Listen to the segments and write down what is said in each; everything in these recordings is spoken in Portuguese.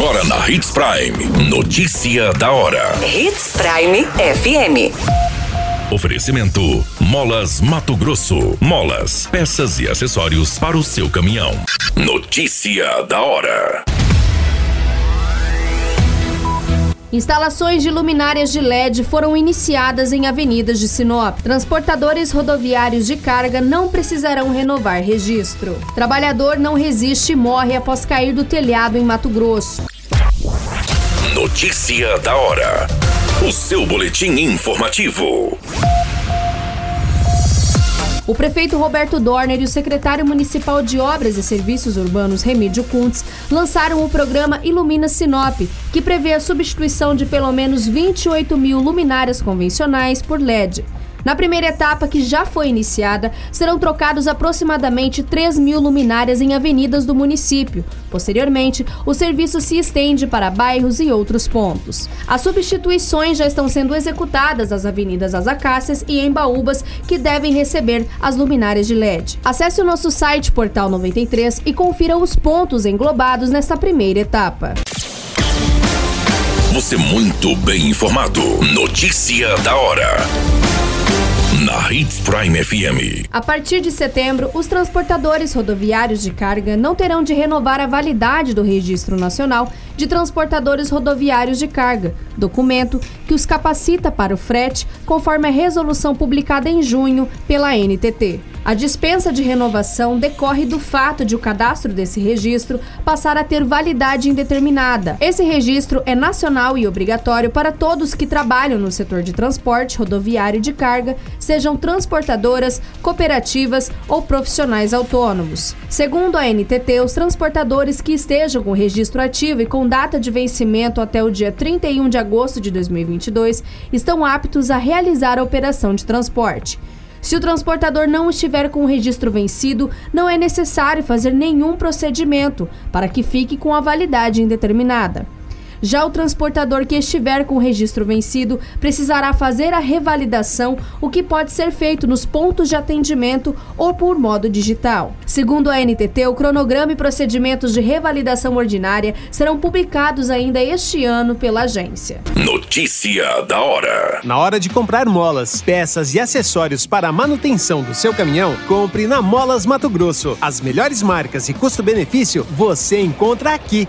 Agora na Hits Prime. Notícia da hora. Hits Prime FM. Oferecimento: Molas Mato Grosso. Molas, peças e acessórios para o seu caminhão. Notícia da hora. Instalações de luminárias de LED foram iniciadas em avenidas de Sinop. Transportadores rodoviários de carga não precisarão renovar registro. Trabalhador não resiste e morre após cair do telhado em Mato Grosso. Notícia da hora. O seu boletim informativo. O prefeito Roberto Dorner e o secretário municipal de Obras e Serviços Urbanos Remídio Kuntz lançaram o programa Ilumina Sinop, que prevê a substituição de pelo menos 28 mil luminárias convencionais por LED. Na primeira etapa, que já foi iniciada, serão trocados aproximadamente 3 mil luminárias em avenidas do município. Posteriormente, o serviço se estende para bairros e outros pontos. As substituições já estão sendo executadas nas avenidas As Acácias e Embaúbas, que devem receber as luminárias de LED. Acesse o nosso site Portal 93 e confira os pontos englobados nesta primeira etapa. Você muito bem informado. Notícia da hora na Hits Prime FM. A partir de setembro, os transportadores rodoviários de carga não terão de renovar a validade do Registro Nacional de Transportadores Rodoviários de Carga, documento que os capacita para o frete, conforme a resolução publicada em junho pela NTT. A dispensa de renovação decorre do fato de o cadastro desse registro passar a ter validade indeterminada. Esse registro é nacional e obrigatório para todos que trabalham no setor de transporte rodoviário de carga, sejam transportadoras, cooperativas ou profissionais autônomos. Segundo a NTT, os transportadores que estejam com registro ativo e com data de vencimento até o dia 31 de agosto de 2022 estão aptos a realizar a operação de transporte. Se o transportador não estiver com o registro vencido, não é necessário fazer nenhum procedimento para que fique com a validade indeterminada. Já o transportador que estiver com o registro vencido precisará fazer a revalidação, o que pode ser feito nos pontos de atendimento ou por modo digital. Segundo a NTT, o cronograma e procedimentos de revalidação ordinária serão publicados ainda este ano pela agência. Notícia da hora. Na hora de comprar molas, peças e acessórios para a manutenção do seu caminhão, compre na Molas Mato Grosso. As melhores marcas e custo-benefício você encontra aqui.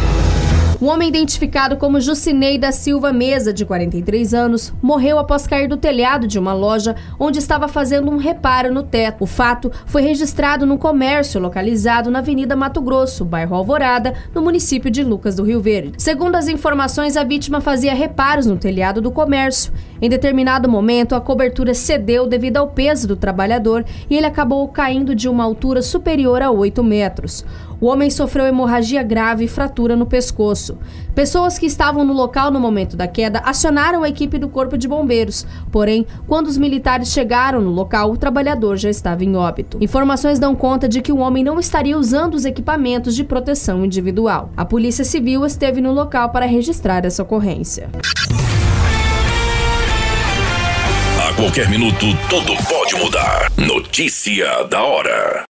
Um homem identificado como Jucinei da Silva Mesa, de 43 anos, morreu após cair do telhado de uma loja onde estava fazendo um reparo no teto. O fato foi registrado no comércio localizado na Avenida Mato Grosso, bairro Alvorada, no município de Lucas do Rio Verde. Segundo as informações, a vítima fazia reparos no telhado do comércio. Em determinado momento, a cobertura cedeu devido ao peso do trabalhador e ele acabou caindo de uma altura superior a 8 metros. O homem sofreu hemorragia grave e fratura no pescoço. Pessoas que estavam no local no momento da queda acionaram a equipe do Corpo de Bombeiros. Porém, quando os militares chegaram no local, o trabalhador já estava em óbito. Informações dão conta de que o homem não estaria usando os equipamentos de proteção individual. A Polícia Civil esteve no local para registrar essa ocorrência. A qualquer minuto, tudo pode mudar. Notícia da hora.